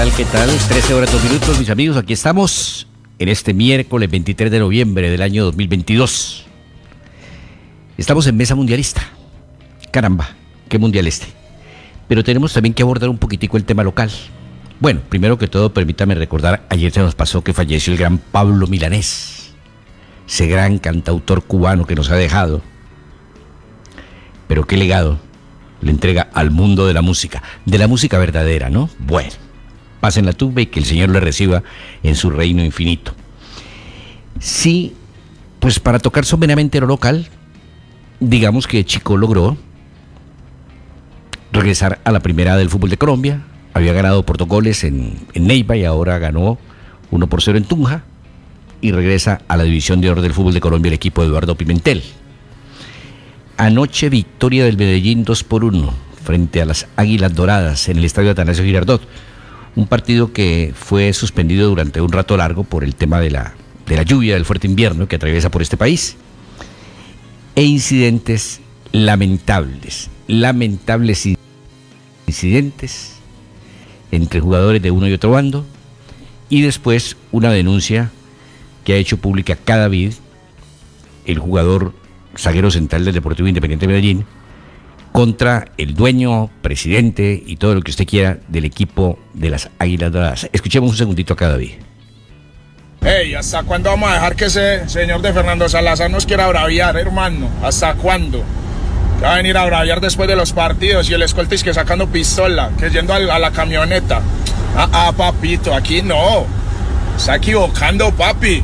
tal? ¿Qué tal? ¿Qué tal? 13 horas 2 minutos, mis amigos. Aquí estamos en este miércoles 23 de noviembre del año 2022. Estamos en Mesa Mundialista. Caramba, qué mundial este. Pero tenemos también que abordar un poquitico el tema local. Bueno, primero que todo, permítame recordar, ayer se nos pasó que falleció el gran Pablo Milanés, ese gran cantautor cubano que nos ha dejado. Pero qué legado le entrega al mundo de la música, de la música verdadera, ¿no? Bueno, pasen la tuba y que el Señor le reciba en su reino infinito. Sí, pues para tocar soberanamente lo local, digamos que Chico logró regresar a la primera del fútbol de Colombia, había ganado protocoles en, en Neiva y ahora ganó 1 por 0 en Tunja y regresa a la división de oro del fútbol de Colombia el equipo de Eduardo Pimentel. Anoche victoria del Medellín 2 por 1 frente a las Águilas Doradas en el estadio Atanasio Girardot. Un partido que fue suspendido durante un rato largo por el tema de la, de la lluvia, del fuerte invierno que atraviesa por este país. E incidentes lamentables, lamentables incidentes entre jugadores de uno y otro bando. Y después una denuncia que ha hecho pública cada David, el jugador zaguero central del Deportivo Independiente de Medellín, contra el dueño, presidente y todo lo que usted quiera del equipo de las Águilas Doradas. Escuchemos un segundito acá, David. Hey, ¿hasta cuándo vamos a dejar que ese señor de Fernando Salazar nos quiera braviar, hermano? ¿Hasta cuándo? Va a venir a braviar después de los partidos y el escoltis que sacando pistola, que yendo a la camioneta. Ah, ah, papito, aquí no. Está equivocando, papi.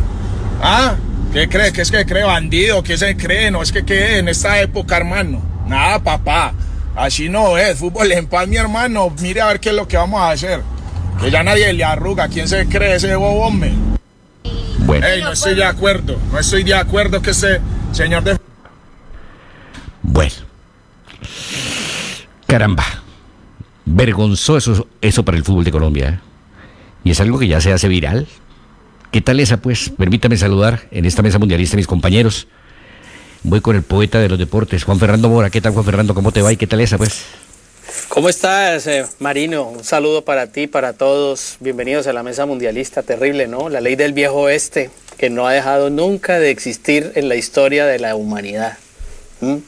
¿Ah? ¿Qué cree? ¿Qué es que cree bandido? ¿Qué se cree? No es que quede en esta época, hermano. Nada, papá. Así no es. Fútbol en paz, mi hermano. Mire a ver qué es lo que vamos a hacer. Que ya nadie le arruga. ¿Quién se cree ese hombre? Bueno. Ey, no estoy de acuerdo. No estoy de acuerdo que ese señor de... Bueno. Caramba. Vergonzoso eso, para el fútbol de Colombia. ¿eh? Y es algo que ya se hace viral. ¿Qué tal esa, pues? Permítame saludar en esta mesa mundialista a mis compañeros. Voy con el poeta de los deportes, Juan Fernando Mora. ¿Qué tal, Juan Fernando? ¿Cómo te va y qué tal esa, pues? ¿Cómo estás, eh, Marino? Un saludo para ti, para todos. Bienvenidos a la mesa mundialista. Terrible, ¿no? La ley del viejo oeste, que no ha dejado nunca de existir en la historia de la humanidad. ¿Mm?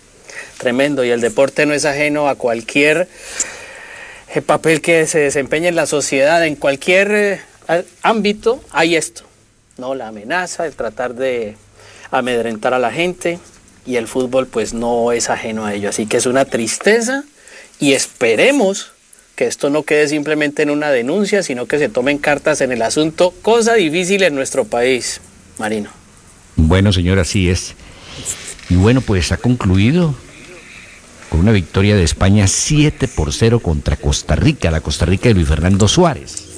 Tremendo. Y el deporte no es ajeno a cualquier eh, papel que se desempeñe en la sociedad. En cualquier eh, ámbito hay esto. ¿no? La amenaza, el tratar de amedrentar a la gente. Y el fútbol pues no es ajeno a ello. Así que es una tristeza y esperemos que esto no quede simplemente en una denuncia, sino que se tomen cartas en el asunto, cosa difícil en nuestro país, Marino. Bueno, señor, así es. Y bueno, pues ha concluido con una victoria de España 7 por 0 contra Costa Rica, la Costa Rica de Luis Fernando Suárez.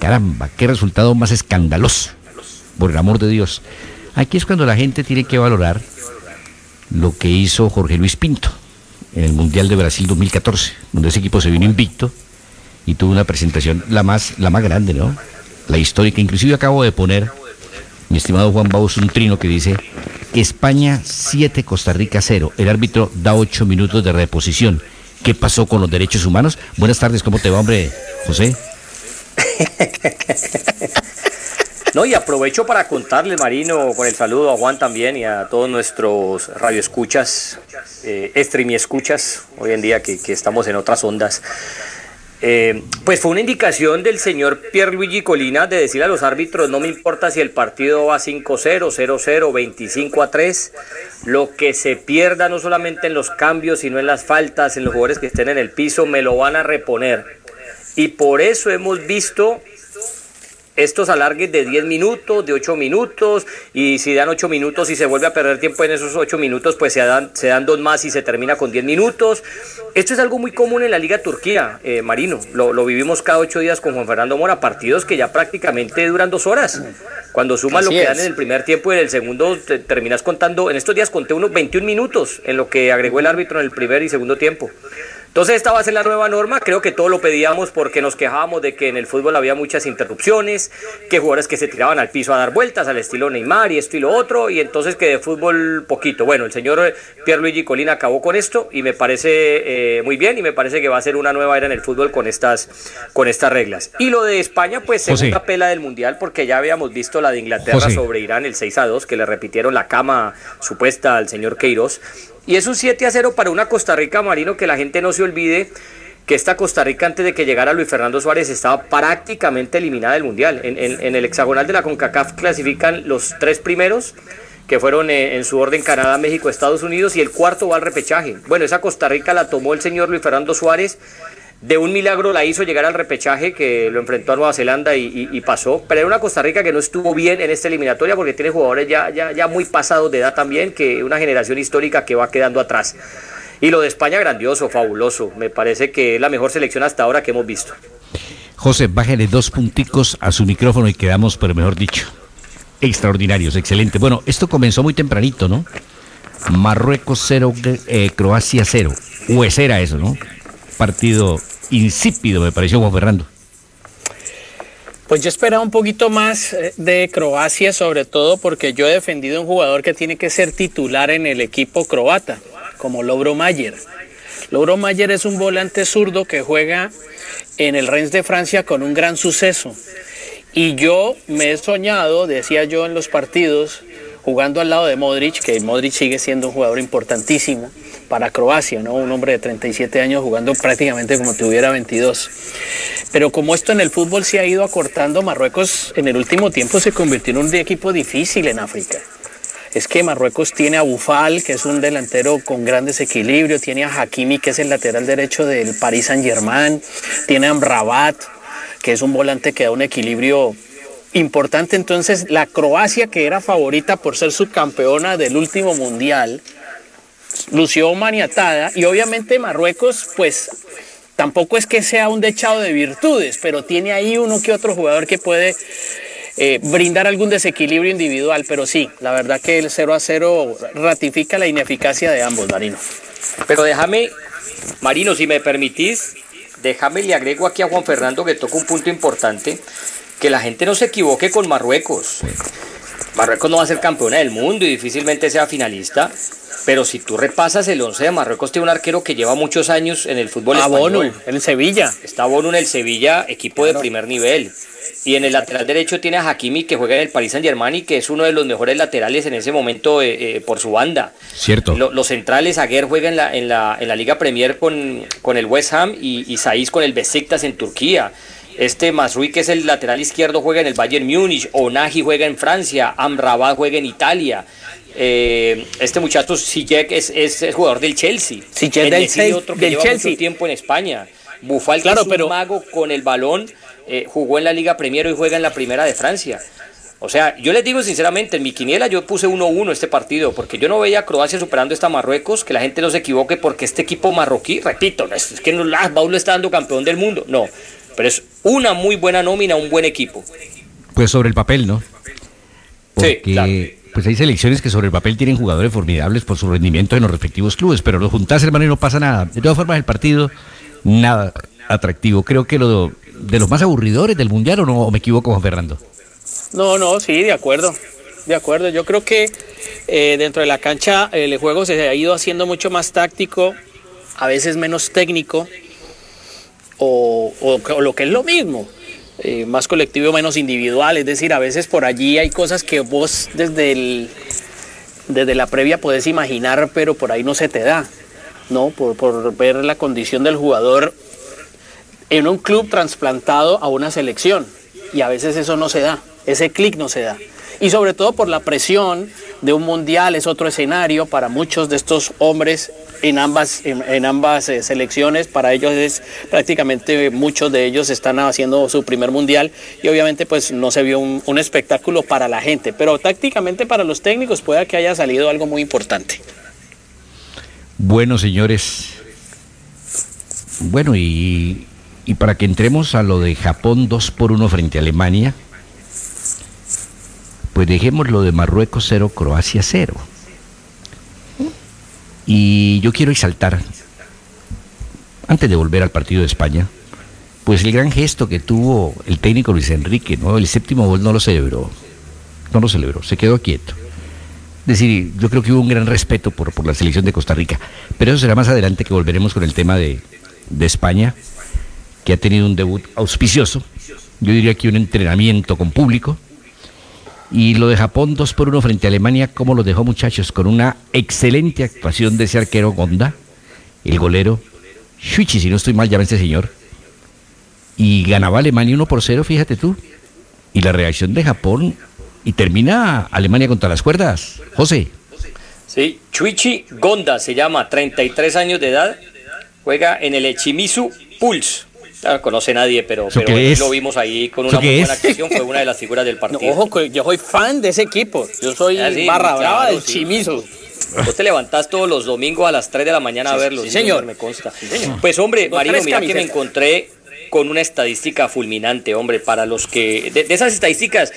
Caramba, qué resultado más escandaloso, por el amor de Dios. Aquí es cuando la gente tiene que valorar lo que hizo Jorge Luis Pinto en el Mundial de Brasil 2014, donde ese equipo se vino invicto y tuvo una presentación la más, la más grande, ¿no? La histórica. Inclusive acabo de poner, mi estimado Juan Baus, un trino que dice España 7, Costa Rica 0. El árbitro da 8 minutos de reposición. ¿Qué pasó con los derechos humanos? Buenas tardes, ¿cómo te va, hombre, José? No, y aprovecho para contarle, Marino, con el saludo a Juan también y a todos nuestros radioescuchas, eh, stream y escuchas, hoy en día que, estamos en otras ondas. Eh, pues fue una indicación del señor Pierluigi Colina de decir a los árbitros, no me importa si el partido va 5-0, 0-0, 25-3, lo que se pierda no solamente en los cambios, sino en las faltas, en los jugadores que estén en el piso, me lo van a reponer. Y por eso hemos visto estos alargues de 10 minutos, de 8 minutos, y si dan 8 minutos y se vuelve a perder tiempo en esos 8 minutos, pues se dan, se dan dos más y se termina con 10 minutos. Esto es algo muy común en la Liga Turquía, eh, Marino. Lo, vivimos cada 8 días con Juan Fernando Mora, partidos que ya prácticamente duran dos horas. Cuando sumas lo que dan en el primer tiempo y en el segundo, terminas contando, en estos días conté unos 21 minutos en lo que agregó el árbitro en el primer y segundo tiempo. Entonces esta va a ser la nueva norma, creo que todo lo pedíamos porque nos quejábamos de que en el fútbol había muchas interrupciones, que jugadores que se tiraban al piso a dar vueltas al estilo Neymar y esto y lo otro, y entonces que de fútbol poquito. Bueno, el señor Pierluigi Colina acabó con esto y me parece eh, muy bien y me parece que va a ser una nueva era en el fútbol con estas, con estas reglas. Y lo de España, pues segunda pela del Mundial porque ya habíamos visto la de Inglaterra sobre Irán el 6 a 2, que le repitieron la cama supuesta al señor Queiroz. Y es un 7 a 0 para una Costa Rica Marino que la gente no se olvide que esta Costa Rica antes de que llegara Luis Fernando Suárez estaba prácticamente eliminada del Mundial. En, el hexagonal de la CONCACAF clasifican los tres primeros, que fueron eh, en su orden Canadá, México, Estados Unidos, y el cuarto va al repechaje. Bueno, esa Costa Rica la tomó el señor Luis Fernando Suárez. De un milagro la hizo llegar al repechaje que lo enfrentó a Nueva Zelanda y, pasó. Pero era una Costa Rica que no estuvo bien en esta eliminatoria porque tiene jugadores ya, ya, ya muy pasados de edad también, que una generación histórica que va quedando atrás. Y lo de España, grandioso, fabuloso. Me parece que es la mejor selección hasta ahora que hemos visto. José, bájale dos punticos a su micrófono y quedamos, pero mejor dicho, extraordinarios, excelente. Bueno, esto comenzó muy tempranito, ¿no? Marruecos 0, eh, Croacia 0. O era eso, ¿no? Partido insípido, me pareció Juan Fernando. Pues yo esperaba un poquito más eh, de Croacia, sobre todo porque yo he defendido un jugador que tiene que ser titular en el equipo croata, como Lobro Mayer. Lobro Mayer es un volante zurdo que juega en el Rennes de Francia con un gran suceso. Y yo me he soñado, decía yo en los partidos, jugando al lado de Modric, que Modric sigue siendo un jugador importantísimo para Croacia, ¿no? Un hombre de 37 años jugando prácticamente como tuviera 22. Pero como esto en el fútbol se ha ido acortando, Marruecos en el último tiempo se convirtió en un equipo difícil en África. Es que Marruecos tiene a Bufal, que es un delantero con gran desequilibrio, tiene a Hakimi, que es el lateral derecho del Paris Saint-Germain, tiene a Amrabat, que es un volante que da un equilibrio importante. Entonces, la Croacia, que era favorita por ser subcampeona del último mundial, lució maniatada y obviamente Marruecos, pues tampoco es que sea un dechado de virtudes, pero tiene ahí uno que otro jugador que puede eh, brindar algún desequilibrio individual, pero sí, la verdad que el 0 a 0 ratifica la ineficacia de ambos, Marino. Pero déjame, Marino, si me permitís, déjame le agrego aquí a Juan Fernando que toca un punto importante, que la gente no se equivoque con Marruecos. Marruecos no va a ser campeona del mundo y difícilmente sea finalista, pero si tú repasas el 11 de Marruecos, tiene un arquero que lleva muchos años en el fútbol ah, español. Bono, en el Sevilla. Está Bono en el Sevilla, equipo de primer nivel. Y en el lateral derecho tiene a Hakimi, que juega en el Paris Saint Germain y que es uno de los mejores laterales en ese momento eh, eh, por su banda. Cierto. los centrales, Aguer juega en la, en la, en la Liga Premier con, con el West Ham y, y Saiz con el Besiktas en Turquía. Este Masrui, que es el lateral izquierdo, juega en el Bayern Múnich. Onagi juega en Francia. Amrabat juega en Italia. Eh, este muchacho Sijek es, es, jugador del Chelsea. Sijek del, otro que lleva Chelsea. mucho tiempo en España. Bufal, claro, que es un mago con el balón, eh, jugó en la Liga Premier y juega en la Primera de Francia. O sea, yo les digo sinceramente, en mi quiniela yo puse 1-1 este partido, porque yo no veía a Croacia superando esta Marruecos, que la gente no se equivoque, porque este equipo marroquí, repito, no es, que no, ah, Baúl está dando campeón del mundo, no, pero es una muy buena nómina, un buen equipo. Pues sobre el papel, ¿no? sí, claro pues hay selecciones que sobre el papel tienen jugadores formidables por su rendimiento en los respectivos clubes, pero lo juntás, hermano, y no pasa nada. De todas formas, el partido, nada atractivo. Creo que lo de los más aburridores del Mundial, ¿o no me equivoco, Juan Fernando? No, no, sí, de acuerdo. De acuerdo, yo creo que eh, dentro de la cancha el juego se ha ido haciendo mucho más táctico, a veces menos técnico, o lo que es lo mismo eh, más colectivo, menos individual. Es decir, a veces por allí hay cosas que vos desde, desde la previa podés imaginar, pero por ahí no se te da, ¿no? Por, por ver la condición del jugador en un club trasplantado a una selección. Y a veces eso no se da, ese clic no se da. Y sobre todo por la presión de un mundial, es otro escenario para muchos de estos hombres en ambas, en, ambas eh, selecciones. Para ellos es prácticamente muchos de ellos están haciendo su primer mundial y obviamente pues no se vio un, espectáculo para la gente, pero tácticamente para los técnicos puede que haya salido algo muy importante. Bueno, señores. Bueno, y, y para que entremos a lo de Japón 2 por 1 frente a Alemania, pues dejemos lo de Marruecos 0, Croacia 0. Y yo quiero exaltar antes de volver al partido de España, pues el gran gesto que tuvo el técnico Luis Enrique, ¿no? El séptimo gol no lo celebró, no lo celebró, se quedó quieto. Es decir, yo creo que hubo un gran respeto por, por la selección de Costa Rica, pero eso será más adelante que volveremos con el tema de, de España, que ha tenido un debut auspicioso, yo diría que un entrenamiento con público, y lo de Japón 2 por 1 frente a Alemania, ¿cómo lo dejó muchachos? Con una excelente actuación de ese arquero Gonda, el golero Shuichi, si no estoy mal, llama este señor. Y ganaba Alemania 1 por 0, fíjate tú. Y la reacción de Japón, y termina Alemania contra las cuerdas. José. Sí, Chuichi Gonda se llama, 33 años de edad, juega en el Echimizu Pulse. No conoce nadie, pero, pero lo vimos ahí con una muy buena actuación, fue una de las figuras del partido. ojo, yo soy fan de ese equipo, yo soy ah, barra brava del Chimizo. Vos te levantás todos los domingos a las 3 de la mañana a verlo. Sí, señor. Me consta. Pues hombre, Marino, mira que me encontré con una estadística fulminante, hombre, para los que... De, esas estadísticas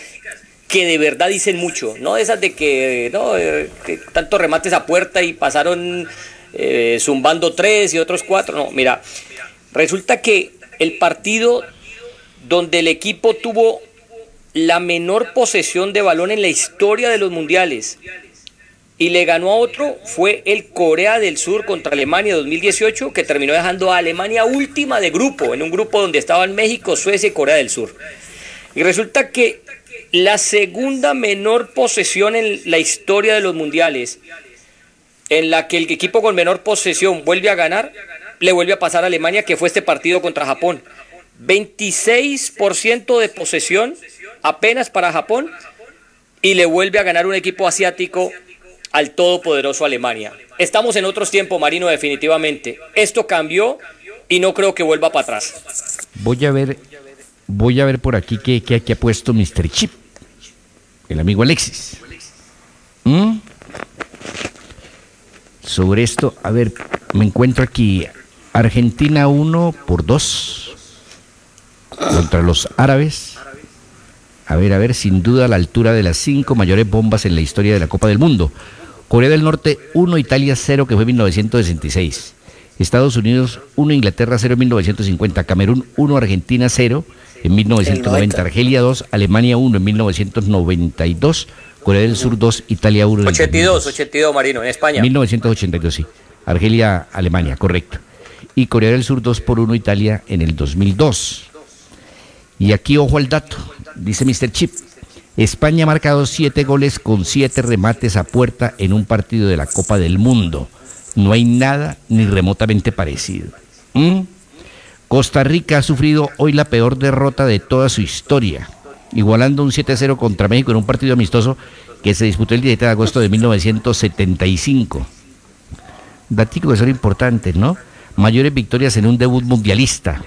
que de verdad dicen mucho, no de esas de que, no, eh, que tanto remates a puerta y pasaron eh, zumbando tres y otros cuatro, no, mira, resulta que el partido donde el equipo tuvo la menor posesión de balón en la historia de los mundiales y le ganó a otro fue el Corea del Sur contra Alemania 2018 que terminó dejando a Alemania última de grupo, en un grupo donde estaban México, Suecia y Corea del Sur. Y resulta que la segunda menor posesión en la historia de los mundiales en la que el equipo con menor posesión vuelve a ganar le vuelve a pasar a Alemania, que fue este partido contra Japón. 26% de posesión apenas para Japón y le vuelve a ganar un equipo asiático al todopoderoso Alemania. Estamos en otros tiempos, Marino, definitivamente. Esto cambió y no creo que vuelva para atrás. Voy a ver, voy a ver por aquí qué, qué, ha puesto Mr. Chip, el amigo Alexis. ¿Mm? Sobre esto, a ver, me encuentro aquí Argentina 1 por 2 contra los árabes. A ver, a ver, sin duda a la altura de las cinco mayores bombas en la historia de la Copa del Mundo. Corea del Norte 1, Italia 0, que fue en 1966. Estados Unidos 1, Inglaterra 0 en 1950. Camerún 1, Argentina 0 en 1990. Argelia 2, Alemania 1 en 1992. Corea del Sur 2, Italia 1 en 82, 82, Marino, en España. 1982, sí. Argelia, Alemania, correcto y Corea del Sur 2 por 1 Italia en el 2002. Y aquí ojo al dato, dice Mr. Chip. España ha marcado 7 goles con 7 remates a puerta en un partido de la Copa del Mundo. No hay nada ni remotamente parecido. ¿Mm? Costa Rica ha sufrido hoy la peor derrota de toda su historia, igualando un 7-0 contra México en un partido amistoso que se disputó el 17 de agosto de 1975. Datos que son importantes, ¿no? Mayores victorias en un debut mundialista.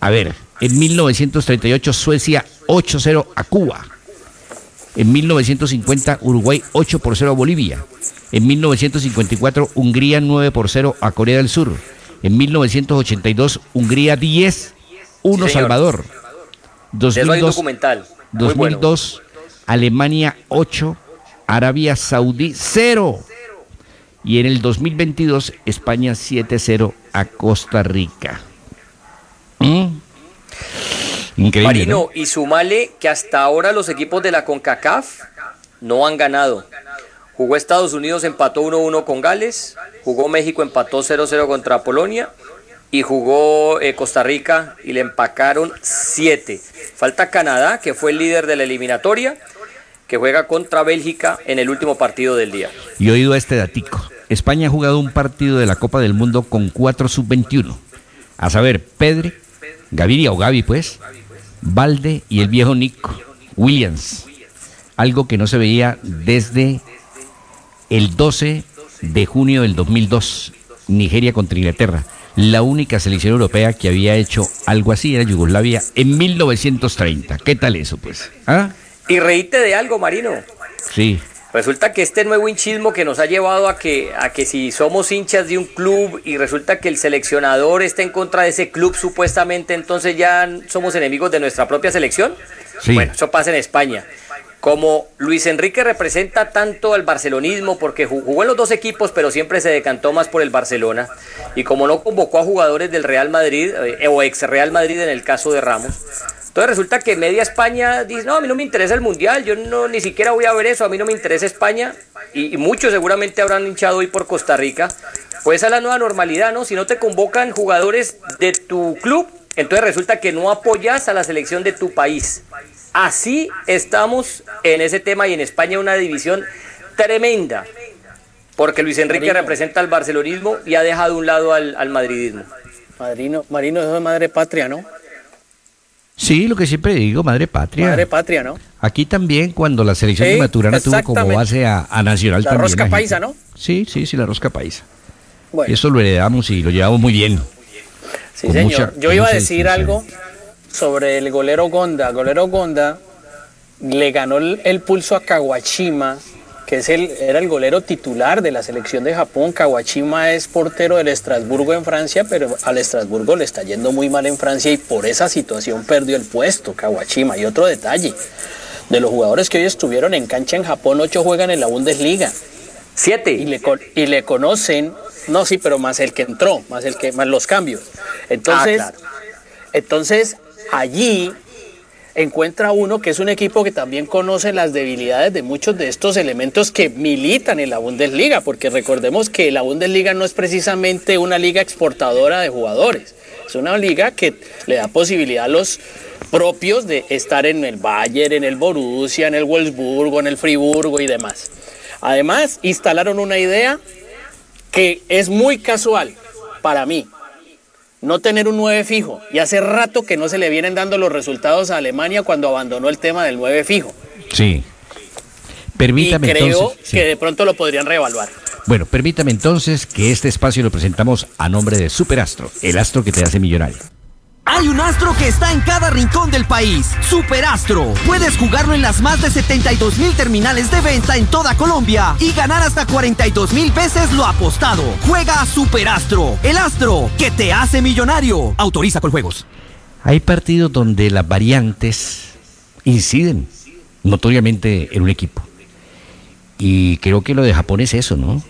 A ver, en 1938 Suecia 8-0 a Cuba. En 1950 Uruguay 8 por 0 a Bolivia. En 1954 Hungría 9 por 0 a Corea del Sur. En 1982 Hungría 10 1 Salvador. 2002, documental. 2002 Alemania 8 Arabia Saudí 0. Y en el 2022 España 7-0 a Costa Rica. ¿Mm? Increíble. Marino, y sumale que hasta ahora los equipos de la CONCACAF no han ganado. Jugó Estados Unidos, empató 1-1 con Gales, jugó México, empató 0-0 contra Polonia y jugó eh, Costa Rica y le empacaron 7. Falta Canadá, que fue el líder de la eliminatoria, que juega contra Bélgica en el último partido del día. Y oído este datico. España ha jugado un partido de la Copa del Mundo con cuatro sub-21. A saber, Pedri, Gaviria o Gavi, pues, Valde y el viejo Nick Williams. Algo que no se veía desde el 12 de junio del 2002, Nigeria contra Inglaterra. La única selección europea que había hecho algo así era Yugoslavia en 1930. ¿Qué tal eso, pues? ¿Ah? Y reíte de algo, Marino. Sí. Resulta que este nuevo hinchismo que nos ha llevado a que, a que si somos hinchas de un club y resulta que el seleccionador está en contra de ese club supuestamente, entonces ya somos enemigos de nuestra propia selección. Bueno, eso pasa en España. como Luis Enrique representa tanto al barcelonismo, porque jugó en los dos equipos, pero siempre se decantó más por el Barcelona, y como no convocó a jugadores del Real Madrid, eh, o ex Real Madrid en el caso de Ramos, entonces resulta que media España dice, no, a mí no me interesa el Mundial, yo no ni siquiera voy a ver eso, a mí no me interesa España, y, y muchos seguramente habrán hinchado hoy por Costa Rica, pues es la nueva normalidad, ¿no? Si no te convocan jugadores de tu club, entonces resulta que no apoyas a la selección de tu país. Así estamos en ese tema y en España una división tremenda, porque Luis Enrique representa al barcelonismo y ha dejado a un lado al, madridismo. Marino, Marino es madre patria, ¿no? Sí, lo que siempre digo, madre patria. Madre patria, ¿no? Aquí también cuando la selección de Maturana tuvo como base a, Nacional la también. La rosca paisa, ¿no? Sí, sí, sí, la rosca paisa. Eso lo heredamos y lo llevamos muy bien. Sí, señor. Yo iba a decir algo sobre el golero Gonda. Golero Gonda le ganó el, pulso a Kawashima, que es el, era el golero titular de la selección de Japón. Kawashima es portero del Estrasburgo en Francia, pero al Estrasburgo le está yendo muy mal en Francia y por esa situación perdió el puesto Kawashima. Y otro detalle, de los jugadores que hoy estuvieron en cancha en Japón, ocho juegan en la Bundesliga. Siete. Y le, y le conocen, no, sí, pero más el que entró, más el que, más los cambios. Entonces, ah, entonces allí encuentra uno que es un equipo que también conoce las debilidades de muchos de estos elementos que militan en la Bundesliga, porque recordemos que la Bundesliga no es precisamente una liga exportadora de jugadores, es una liga que le da posibilidad a los propios de estar en el Bayern, en el Borussia, en el Wolfsburgo, en el Friburgo y demás. Además, instalaron una idea que es muy casual para mí, no tener un 9 fijo. Y hace rato que no se le vienen dando los resultados a Alemania cuando abandonó el tema del 9 fijo. Sí. Permítame y creo que de pronto lo podrían reevaluar. Bueno, permítame entonces que este espacio lo presentamos a nombre de Superastro, el astro que te hace millonario. Hay un astro que está en cada rincón del país. Superastro. Puedes jugarlo en las más de 72 mil terminales de venta en toda Colombia y ganar hasta 42 mil veces lo apostado. Juega a Superastro. El astro que te hace millonario. Autoriza con juegos. Hay partidos donde las variantes inciden notoriamente en un equipo. Y creo que lo de Japón es eso, ¿no?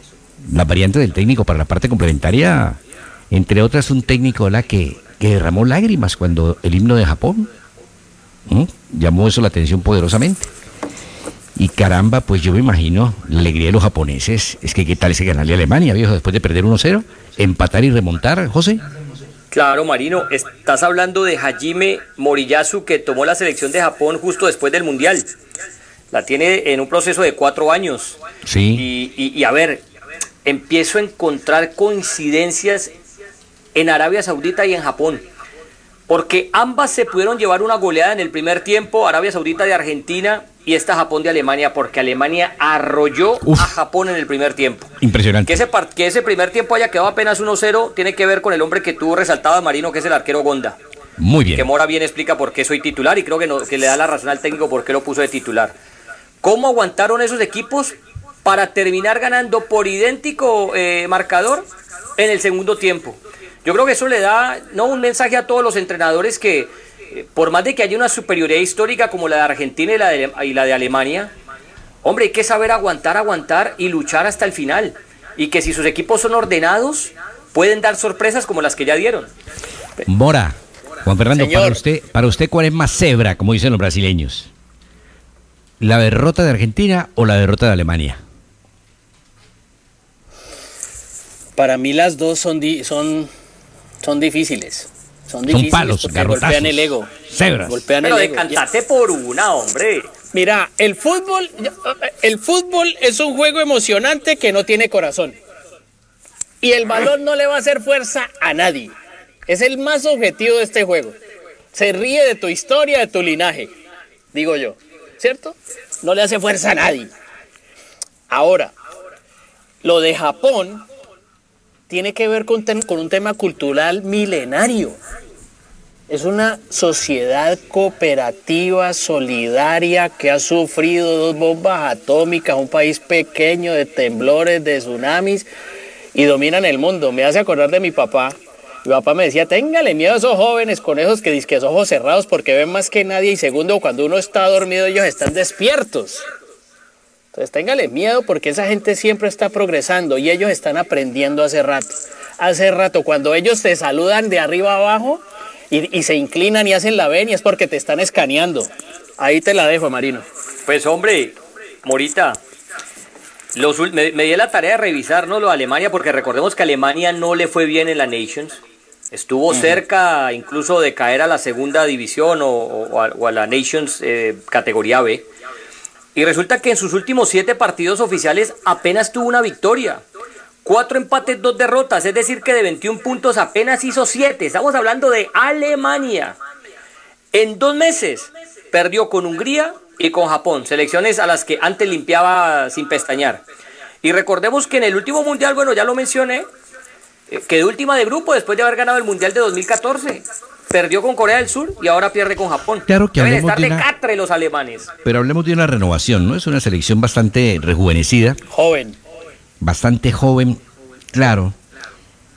La variante del técnico para la parte complementaria, entre otras, un técnico la que que derramó lágrimas cuando el himno de Japón llamó eso la atención poderosamente. Y caramba, pues yo me imagino la alegría de los japoneses. Es que qué tal ese ganarle a Alemania, viejo, después de perder 1-0, empatar y remontar, José. Claro, Marino, estás hablando de Hajime Moriyasu que tomó la selección de Japón justo después del Mundial. La tiene en un proceso de cuatro años. Sí. y a ver, empiezo a encontrar coincidencias en Arabia Saudita y en Japón. Porque ambas se pudieron llevar una goleada en el primer tiempo, Arabia Saudita de Argentina y esta Japón de Alemania, porque Alemania arrolló a Japón en el primer tiempo. Impresionante. Que ese, que ese primer tiempo haya quedado apenas 1-0 tiene que ver con el hombre que tuvo resaltado Marino, que es el arquero Gonda. Muy bien. Que Mora bien explica por qué soy titular y creo que, que le da la razón al técnico por qué lo puso de titular. ¿Cómo aguantaron esos equipos para terminar ganando por idéntico eh, marcador en el segundo tiempo? Yo creo que eso le da no un mensaje a todos los entrenadores que eh, por más de que haya una superioridad histórica como la de Argentina y la de, y la de Alemania, hombre, hay que saber aguantar, aguantar y luchar hasta el final. Y que si sus equipos son ordenados, pueden dar sorpresas como las que ya dieron. Mora, Juan Fernando, para usted, para usted, ¿cuál es más cebra, como dicen los brasileños? ¿La derrota de Argentina o la derrota de Alemania? Para mí las dos son, son son difíciles. Son difíciles palos, porque golpean el ego. Cebras. Golpean Pero el decantate por una, hombre. Mira, el fútbol, el fútbol es un juego emocionante que no tiene corazón. Y el balón no le va a hacer fuerza a nadie. Es el más objetivo de este juego. Se ríe de tu historia, de tu linaje, digo yo. ¿Cierto? No le hace fuerza a nadie. Ahora, lo de Japón tiene que ver con, con un tema cultural milenario. Es una sociedad cooperativa, solidaria, que ha sufrido dos bombas atómicas, un país pequeño de temblores, de tsunamis, y dominan el mundo. Me hace acordar de mi papá, Mi papá me decía, téngale miedo a esos jóvenes con esos que dicen ojos cerrados porque ven más que nadie y segundo, cuando uno está dormido ellos están despiertos. Entonces téngale miedo porque esa gente siempre está progresando y ellos están aprendiendo hace rato. Hace rato, cuando ellos te saludan de arriba abajo y, y se inclinan y hacen la venia es porque te están escaneando. Ahí te la dejo, Marino. Pues hombre, Morita, los, me, me di la tarea de revisar ¿no? lo de Alemania, porque recordemos que Alemania no le fue bien en la Nations. Estuvo cerca incluso de caer a la segunda división o, o a, o a la Nations eh, categoría B. Y resulta que en sus últimos siete partidos oficiales apenas tuvo una victoria. Cuatro empates, dos derrotas, es decir que de 21 puntos apenas hizo siete. Estamos hablando de Alemania. En dos meses perdió con Hungría y con Japón, selecciones a las que antes limpiaba sin pestañear. Y recordemos que en el último mundial, bueno, ya lo mencioné, eh, quedó última de grupo después de haber ganado el mundial de 2014. Perdió con Corea del Sur y ahora pierde con Japón. Claro que Deben hablemos estar de una- catre los alemanes. Pero hablemos de una renovación, ¿no? Es una selección bastante rejuvenecida, Joven. bastante joven, claro,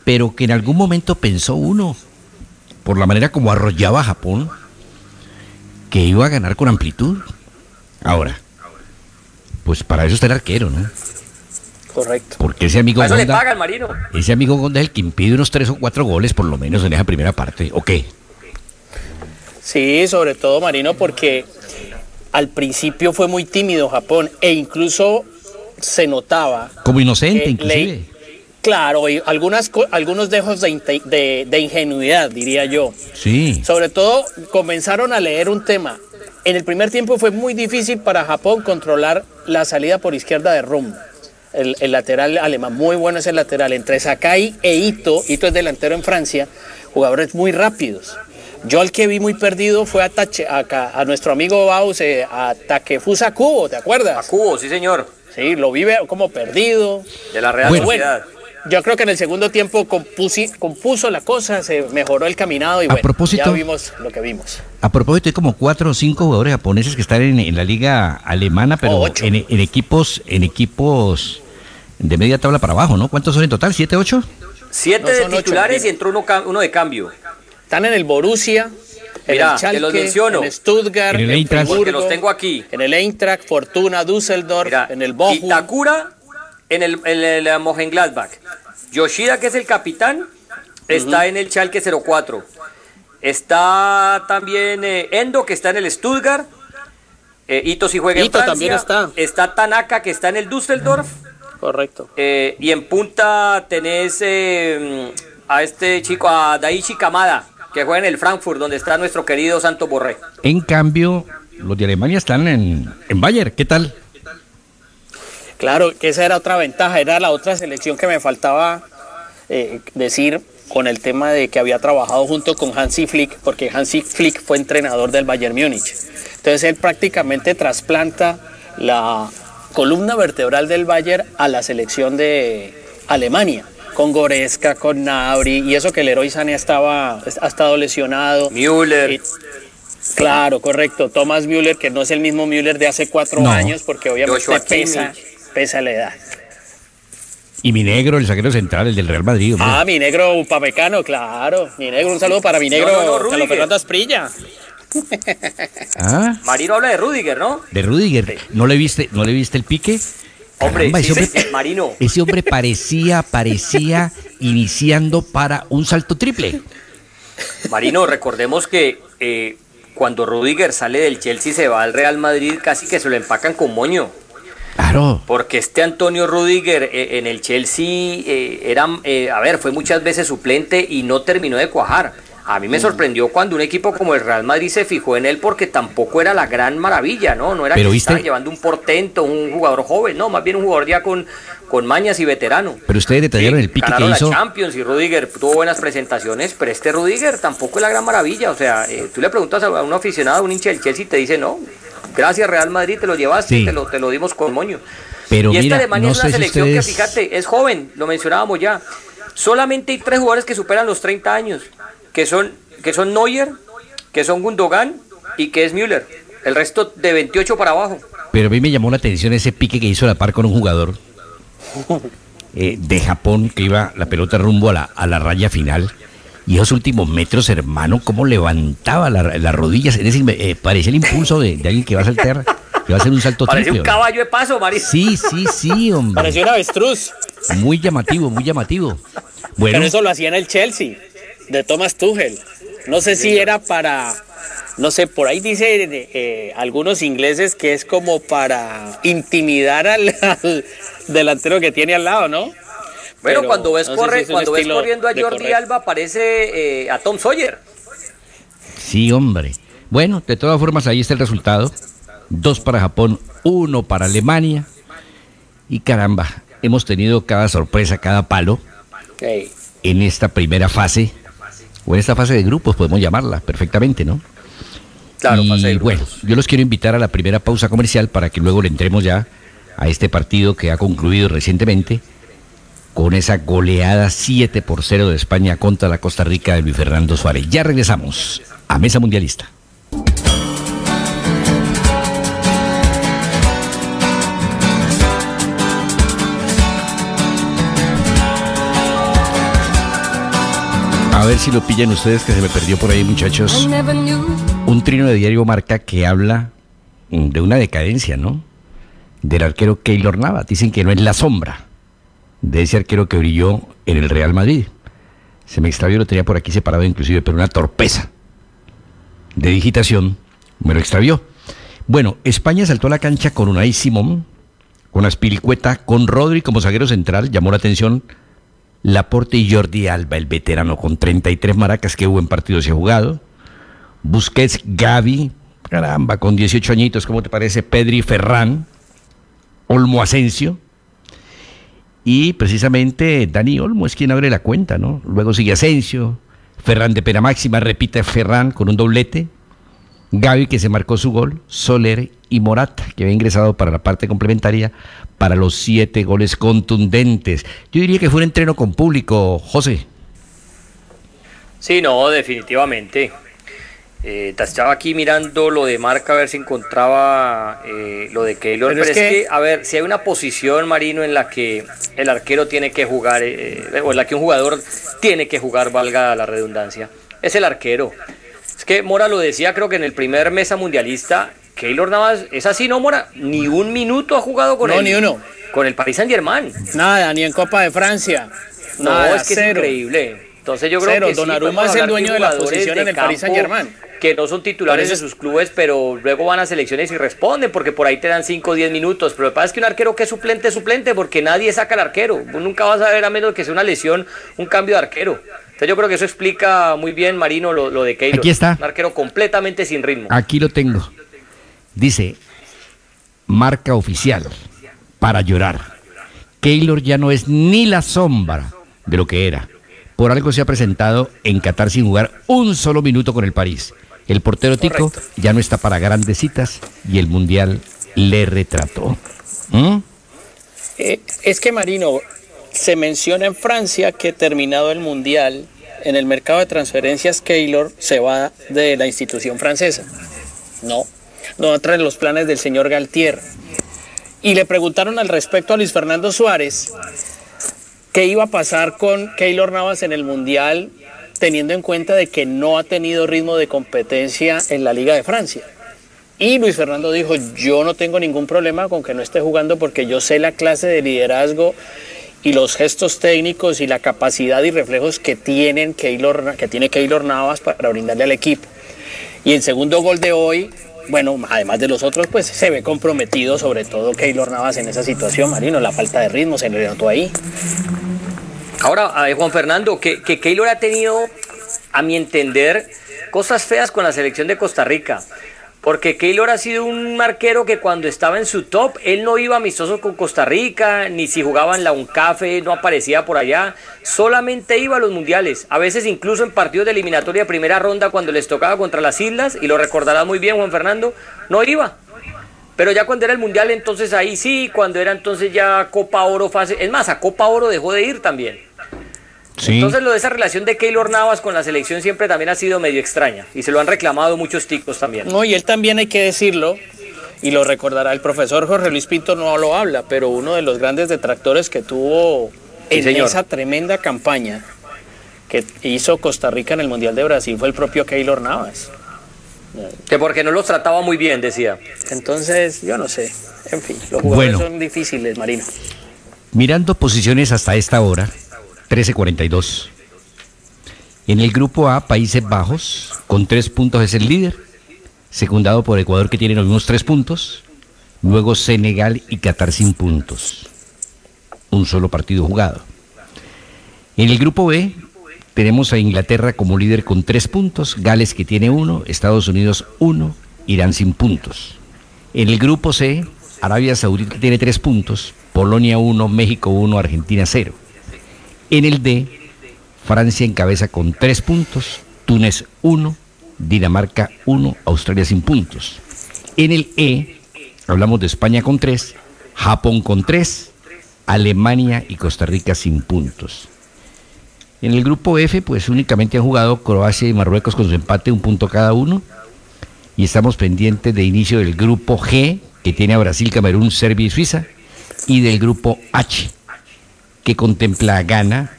pero que en algún momento pensó uno, por la manera como arrollaba a Japón, que iba a ganar con amplitud. Ahora, pues para eso está el arquero, ¿no? Correcto. Porque ese amigo Para eso le Gonda, pagan, Marino. ese amigo Gonda es el que impide unos tres o cuatro goles por lo menos en esa primera parte, ¿o qué? Sí, sobre todo Marino, porque al principio fue muy tímido Japón e incluso se notaba. Como inocente, inclusive. le- claro, y algunas, algunos dejos de, de- de ingenuidad, diría yo. Sí. Sobre todo comenzaron a leer un tema. En el primer tiempo fue muy difícil para Japón controlar la salida por izquierda de Rum. El, el lateral alemán, muy bueno es el lateral. Entre Sakai e Ito, Ito es delantero en Francia, jugadores muy rápidos. Yo al que vi muy perdido fue a, Tache- a, a nuestro amigo Baus, eh, a Takefusa Kubo, ¿te A acuerdas? Cubo, sí señor. Sí, lo vive como perdido. De la Real Bueno. Sociedad. Yo creo que en el segundo tiempo compusi- compuso la cosa, se mejoró el caminado y A bueno, propósito- ya vimos lo que vimos. A propósito, hay como cuatro o cinco jugadores japoneses que están en, en la liga alemana, pero Oh, en, en equipos, en equipos de media tabla para abajo, ¿no? ¿Cuántos son en total? ¿Siete, ocho? Siete No, de ocho, titulares y entró uno de cambio. Están en el Borussia, en el Schalke, te los menciono. en Stuttgart, En el en, Eintracht. Friburgo, los tengo aquí. en el Eintracht, Fortuna, Düsseldorf, en el Bochum. Itakura en el, en el, eh, Mönchengladbach. Yoshida, que es el capitán, está en el Schalke 04. Está también eh, Endo, que está en el Stuttgart. Eh, Ito si juega Ito en Francia. también está. Está Tanaka, que está en el Düsseldorf. Correcto. Eh, y en punta tenés eh, a este chico, a Daichi Kamada, que juega en el Frankfurt, donde está nuestro querido Santo Borré. En cambio, los de Alemania están en, en Bayern. ¿Qué tal? Claro, que esa era otra ventaja, era la otra selección que me faltaba eh, decir con el tema de que había trabajado junto con Hansi Flick, porque Hansi Flick fue entrenador del Bayern Múnich. Entonces él prácticamente trasplanta la columna vertebral del Bayern a la selección de Alemania, con Goretzka, con Nabri, y eso que el Leroy Sané estaba, ha estado lesionado. Müller. Y- Claro, correcto. Thomas Müller, que no es el mismo Müller de hace cuatro No. años, porque obviamente pesa, pesa la edad. Y mi negro, el zaguero central, el del Real Madrid. hombre. Ah, mi negro upamecano, claro. Mi negro, un saludo para mi negro no, no, Carlos. Fernando Asprilla. Ah, Marino habla de Rudiger, ¿no? de Rudiger. ¿No le viste, no le viste el pique? Hombre, Caramba, ese, sí, hombre Marino. ese hombre parecía, parecía iniciando para un salto triple. Marino, recordemos que eh, cuando Rudiger sale del Chelsea y se va al Real Madrid, casi que se lo empacan con moño. Claro. Porque este Antonio Rudiger eh, en el Chelsea eh, era, eh, a ver, fue muchas veces suplente y no terminó de cuajar. A mí me sorprendió cuando un equipo como el Real Madrid se fijó en él porque tampoco era la gran maravilla, ¿no? No era Pero que viste- estaba llevando un portento, un jugador joven, no, más bien un jugador ya con, con mañas y veterano. Pero ustedes detallaron el pique que ganaron hizo. la Champions y Rudiger tuvo buenas presentaciones, pero este Rudiger tampoco es la gran maravilla. O sea, eh, tú le preguntas a un aficionado, a un hincha del Chelsea y te dice, no, gracias Real Madrid, te lo llevaste, Sí. te, lo, te lo dimos con moño. Pero y esta mira, Alemania no es una sé si selección ustedes- que, fíjate, es joven, lo mencionábamos ya. Solamente hay tres jugadores que superan los 30 años, que son, que son Neuer, que son Gundogan y que es Müller. El resto de 28 para abajo. Pero a mí me llamó la atención ese pique que hizo la par con un jugador eh, de Japón que iba la pelota rumbo a la, a la raya final Y esos últimos metros, hermano, cómo levantaba las rodillas. Es decir, eh, parecía el impulso de, alguien que va a saltar, que va a hacer un salto Parece un caballo de paso, Mario. Sí, sí, sí, hombre. Parecía un avestruz. Muy llamativo, muy llamativo. Bueno. Pero eso lo hacía en el Chelsea, de Thomas Tuchel. No sé si era para, no sé, por ahí dice eh, algunos ingleses que es como para intimidar al, delantero que tiene al lado, ¿no? Bueno, cuando ves, corre, cuando ves corriendo a Jordi Alba parece eh, a Tom Sawyer. Sí, hombre. Bueno, de todas formas ahí está el resultado. Dos para Japón, uno para Alemania. Y caramba, hemos tenido cada sorpresa, cada palo en esta primera fase o en esta fase de grupos, podemos llamarla perfectamente, ¿no? Claro, y bueno, yo los quiero invitar a la primera pausa comercial para que luego le entremos ya a este partido que ha concluido recientemente con esa goleada 7 por 0 de España contra la Costa Rica de Luis Fernando Suárez. Ya regresamos a Mesa Mundialista. A ver si lo pillan ustedes, que se me perdió por ahí, muchachos. Un trino de diario marca que habla mm, de una decadencia, ¿no? Del arquero Keylor Nava. Dicen que no es la sombra de ese arquero que brilló en el Real Madrid. Se me extravió, lo tenía por aquí separado inclusive, pero una torpeza de digitación me lo extravió. Bueno, España saltó a la cancha con Unai Simón, con Aspilicueta, con Rodri como zaguero central, llamó la atención Laporte y Jordi Alba, el veterano, con 33 maracas que hubo en partidos y ha jugado. Busquets, Gaby, caramba, con 18 añitos, ¿cómo te parece? Pedri, Ferran, Olmo Asensio. Y precisamente Dani Olmo es quien abre la cuenta, ¿no? Luego sigue Asensio, Ferran de pena máxima, repite Ferran con un doblete. Gaby que se marcó su gol, Soler y Morata, que había ingresado para la parte complementaria para los siete goles contundentes. Yo diría que fue un entreno con público, José. Sí, no, definitivamente. Eh, estaba aquí mirando lo de marca a ver si encontraba eh, lo de Keylor. Pero, es, que... a ver, si hay una posición, Marino, en la que el arquero tiene que jugar, eh, o en la que un jugador tiene que jugar, valga la redundancia, es el arquero. Es que Mora lo decía, creo que en el primer mesa mundialista, Keylor Navas es así, ¿no, Mora? Ni un minuto ha jugado con no, el, ni uno. Con el Paris Saint Germain. Nada, ni en Copa de Francia. No, es que es increíble. Entonces yo creo que Donnarumma es el dueño de la posición en el Paris Saint Germain que no son titulares de sus clubes, pero luego van a selecciones y responden, porque por ahí te dan 5 o 10 minutos. Pero lo que pasa es que un arquero que es suplente es suplente, porque nadie saca al arquero. nunca vas a ver, a menos que sea una lesión, un cambio de arquero. Entonces yo creo que eso explica muy bien, Marino, lo, de Keylor. Aquí está. Un arquero completamente sin ritmo. Aquí lo tengo. Dice, marca oficial, para llorar. Keylor ya no es ni la sombra de lo que era. Por algo se ha presentado en Qatar sin jugar un solo minuto con el París. El portero Tico ya no está para grandes citas y el Mundial le retrató. ¿Mm? Eh, es que Marino, se menciona en Francia que terminado el Mundial, en el mercado de transferencias Keylor se va de la institución francesa. No, no entra en los planes del señor Galtier. Y le preguntaron al respecto a Luis Fernando Suárez qué iba a pasar con Keylor Navas en el Mundial teniendo en cuenta de que no ha tenido ritmo de competencia en la Liga de Francia. Y Luis Fernando dijo, yo no tengo ningún problema con que no esté jugando porque yo sé la clase de liderazgo y los gestos técnicos y la capacidad y reflejos que, tienen Keylor, que tiene Keylor Navas para brindarle al equipo. Y el segundo gol de hoy, bueno, además de los otros, pues se ve comprometido sobre todo Keylor Navas en esa situación, Marino, la falta de ritmo se le notó ahí. Ahora, Juan Fernando, que Keylor ha tenido, a mi entender, cosas feas con la selección de Costa Rica. Porque Keylor ha sido un marquero que cuando estaba en su top, él no iba amistoso con Costa Rica, ni si jugaba en la UNCAFE, no aparecía por allá, solamente iba a los mundiales, a veces incluso en partidos de eliminatoria primera ronda cuando les tocaba contra las islas, y lo recordará muy bien Juan Fernando, no iba. Pero ya cuando era el mundial, entonces ahí sí, cuando era entonces ya Copa Oro fase, es más, a Copa Oro dejó de ir también. Entonces lo de esa relación de Keylor Navas con la selección siempre también ha sido medio extraña y se lo han reclamado muchos ticos también. No, y él también hay que decirlo, y lo recordará el profesor Jorge Luis Pinto no lo habla, pero uno de los grandes detractores que tuvo en esa tremenda campaña que hizo Costa Rica en el Mundial de Brasil fue el propio Keylor Navas. Que porque no los trataba muy bien, decía. Entonces, yo no sé. En fin, los jugadores son difíciles, Marino. Mirando posiciones hasta esta hora, 13.42. En el grupo A, Países Bajos, con tres puntos es el líder, secundado por Ecuador que tiene los mismos tres puntos, luego Senegal y Qatar sin puntos. Un solo partido jugado. En el grupo B, tenemos a Inglaterra como líder con tres puntos, Gales que tiene uno, Estados Unidos uno, Irán sin puntos. En el grupo C, Arabia Saudita tiene tres puntos, Polonia uno, México uno, Argentina cero. En el D, Francia encabeza con tres puntos, Túnez uno, Dinamarca uno, Australia sin puntos. En el E, hablamos de España con tres, Japón con tres, Alemania y Costa Rica sin puntos. En el grupo F, pues únicamente han jugado Croacia y Marruecos con su empate, un punto cada uno. Y estamos pendientes de inicio del grupo G, que tiene a Brasil, Camerún, Serbia y Suiza. Y del grupo H, que contempla a Ghana,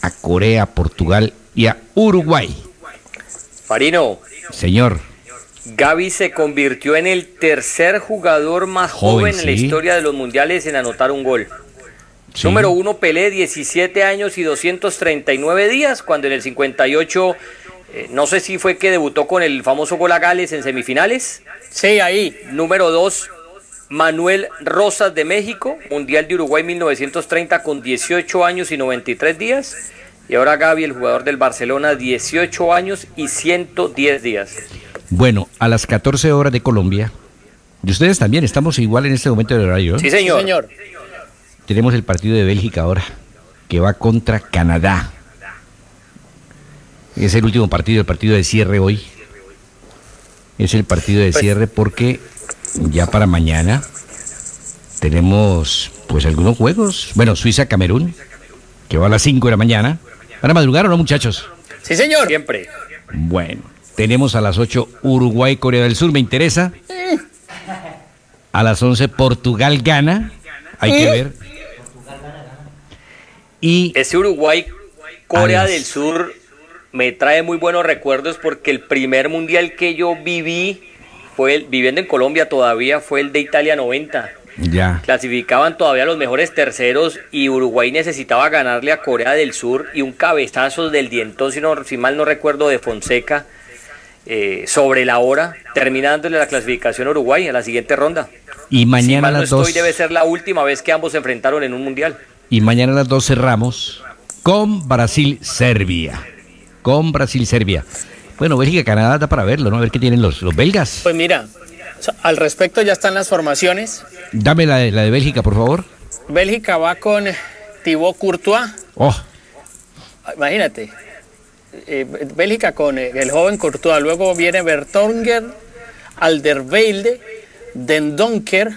a Corea, Portugal y a Uruguay. Farino. Señor. Gaby se convirtió en el tercer jugador más joven, en la historia de los mundiales en anotar un gol. Número uno, Pelé, 17 años y 239 días, cuando en el 58, eh, no sé si fue que debutó con el famoso gol a Gales en semifinales. Sí, ahí. Número dos, Manuel Rosas de México, Mundial de Uruguay 1930 con 18 años y 93 días. Y ahora Gaby, el jugador del Barcelona, 18 años y 110 días. Bueno, a las 14 horas de Colombia, y ustedes también estamos igual en este momento del horario. Sí, señor. Sí, señor tenemos el partido de Bélgica ahora, que va contra Canadá. Es el último partido, el partido de cierre hoy. Es el partido de pues cierre porque ya para mañana tenemos pues algunos juegos. Bueno, Suiza-Camerún, que va a las 5 de la mañana. ¿Van a madrugar o no, muchachos? Sí, señor. Siempre. Bueno, tenemos a las 8 Uruguay-Corea del Sur, me interesa. A las 11 Portugal gana. Hay que ver. Y ese Uruguay, Corea del Sur, me trae muy buenos recuerdos porque el primer mundial que yo viví, fue el, viviendo en Colombia todavía, fue el de Italia 90. Ya. Clasificaban todavía los mejores terceros y Uruguay necesitaba ganarle a Corea del Sur y un cabezazo del dientón, si, no, si mal no recuerdo, de Fonseca eh, sobre la hora, terminándole la clasificación a Uruguay en la siguiente ronda. Y mañana a las estoy, debe ser la última vez que ambos se enfrentaron en un mundial. Y mañana a las 2 cerramos con Brasil-Serbia. Con Brasil-Serbia. Bueno, Bélgica-Canadá da para verlo, ¿no? A ver qué tienen los, los belgas. Pues mira, al respecto ya están las formaciones. Dame la de, la de Bélgica, por favor. Bélgica va con Thibaut Courtois. Oh. Imagínate. Eh, Bélgica con eh, el joven Courtois. Luego viene Bertonger, Alderweilde, Den Donker,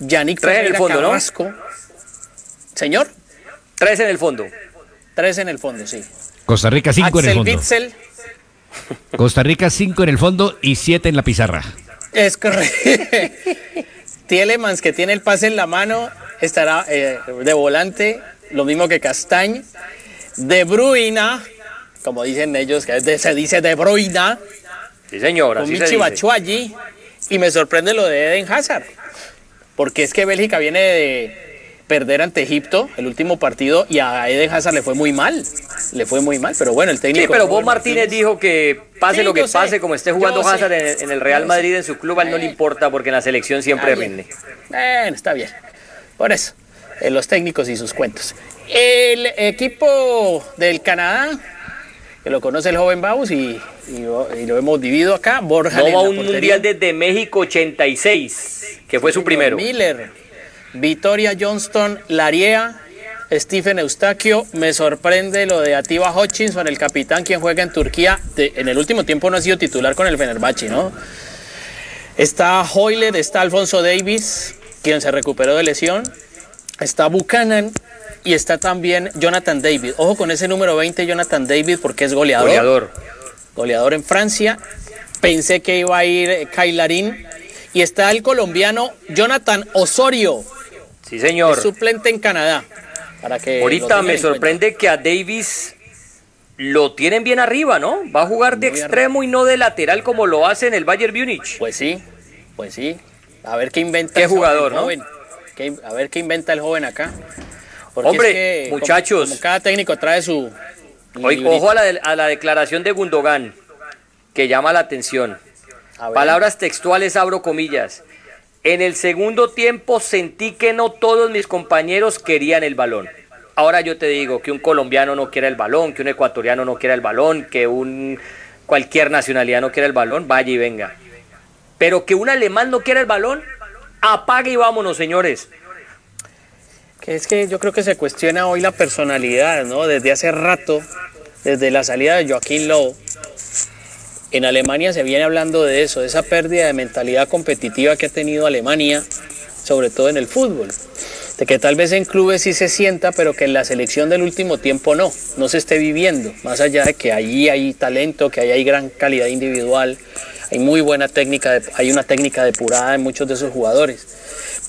Yannick Ferreira Carrasco. Señor. Tres en el fondo. Tres en el fondo, sí. Costa Rica cinco en el fondo. Bitzel. Costa Rica cinco en el fondo y siete en la pizarra. Es correcto. Tielemans, que tiene el pase en la mano, estará eh, de volante, lo mismo que Castañ. De Bruyne, como dicen ellos, que se dice De Bruyne. Sí, señora. Con Michi allí. Y me sorprende lo de Eden Hazard. Porque es que Bélgica viene de, perder ante Egipto el último partido y a Eden Hazard le fue muy mal. Le fue muy mal, pero bueno, el técnico. Sí, pero vos Martínez, dijo que pase lo que pase, como esté jugando Hazard en, el Real Madrid en su club, a él no le importa porque en la selección siempre rinde. Bueno, está bien. Por eso, los técnicos y sus cuentos. El equipo del Canadá, que lo conoce el joven Baus y, lo hemos dividido acá, Borja. No va un mundial desde México 86, que fue su primero. Miller. Victoria Johnston, Lariea, Stephen Eustaquio. Me sorprende lo de Atiba Hutchinson, el capitán, quien juega en Turquía. en el último tiempo no ha sido titular con el Fenerbahce, ¿no? Está Hoyler, está Alfonso Davis, quien se recuperó de lesión. Está Buchanan y está también Jonathan David. Ojo con ese número 20, Jonathan David, porque es goleador. Goleador. Goleador en Francia. Pensé que iba a ir Kailarín. Y está el colombiano Jonathan Osorio Sí, señor. suplente en Canadá. Para que Ahorita me sorprende que a Davis lo tienen bien arriba, ¿no? Va a jugar de extremo y no de lateral como lo hace en el Bayern Múnich. Pues sí, pues sí. A ver qué inventa Qué el jugador, ¿no? joven. Qué- a ver qué inventa el joven acá. Hombre, es muchachos. como cada técnico trae su. Ojo a la, de- a la declaración de Gundogan, que llama la atención. Palabras textuales, abro comillas. En el segundo tiempo sentí que no todos mis compañeros querían el balón. Ahora yo te digo que un colombiano no quiera el balón, que un ecuatoriano no quiera el balón, que un cualquier nacionalidad no quiera el balón, vaya y venga. Pero que un alemán no quiera el balón, apague y vámonos, señores. Es que yo creo que se cuestiona hoy la personalidad, ¿no? Desde hace rato, desde la salida de Joaquín Lowe, en Alemania se viene hablando de eso, de esa pérdida de mentalidad competitiva que ha tenido Alemania, sobre todo en el fútbol. De que tal vez en clubes sí se sienta, pero que en la selección del último tiempo no, no se esté viviendo. Más allá de que allí hay talento, que ahí hay gran calidad individual, hay muy buena técnica, hay una técnica depurada en muchos de esos jugadores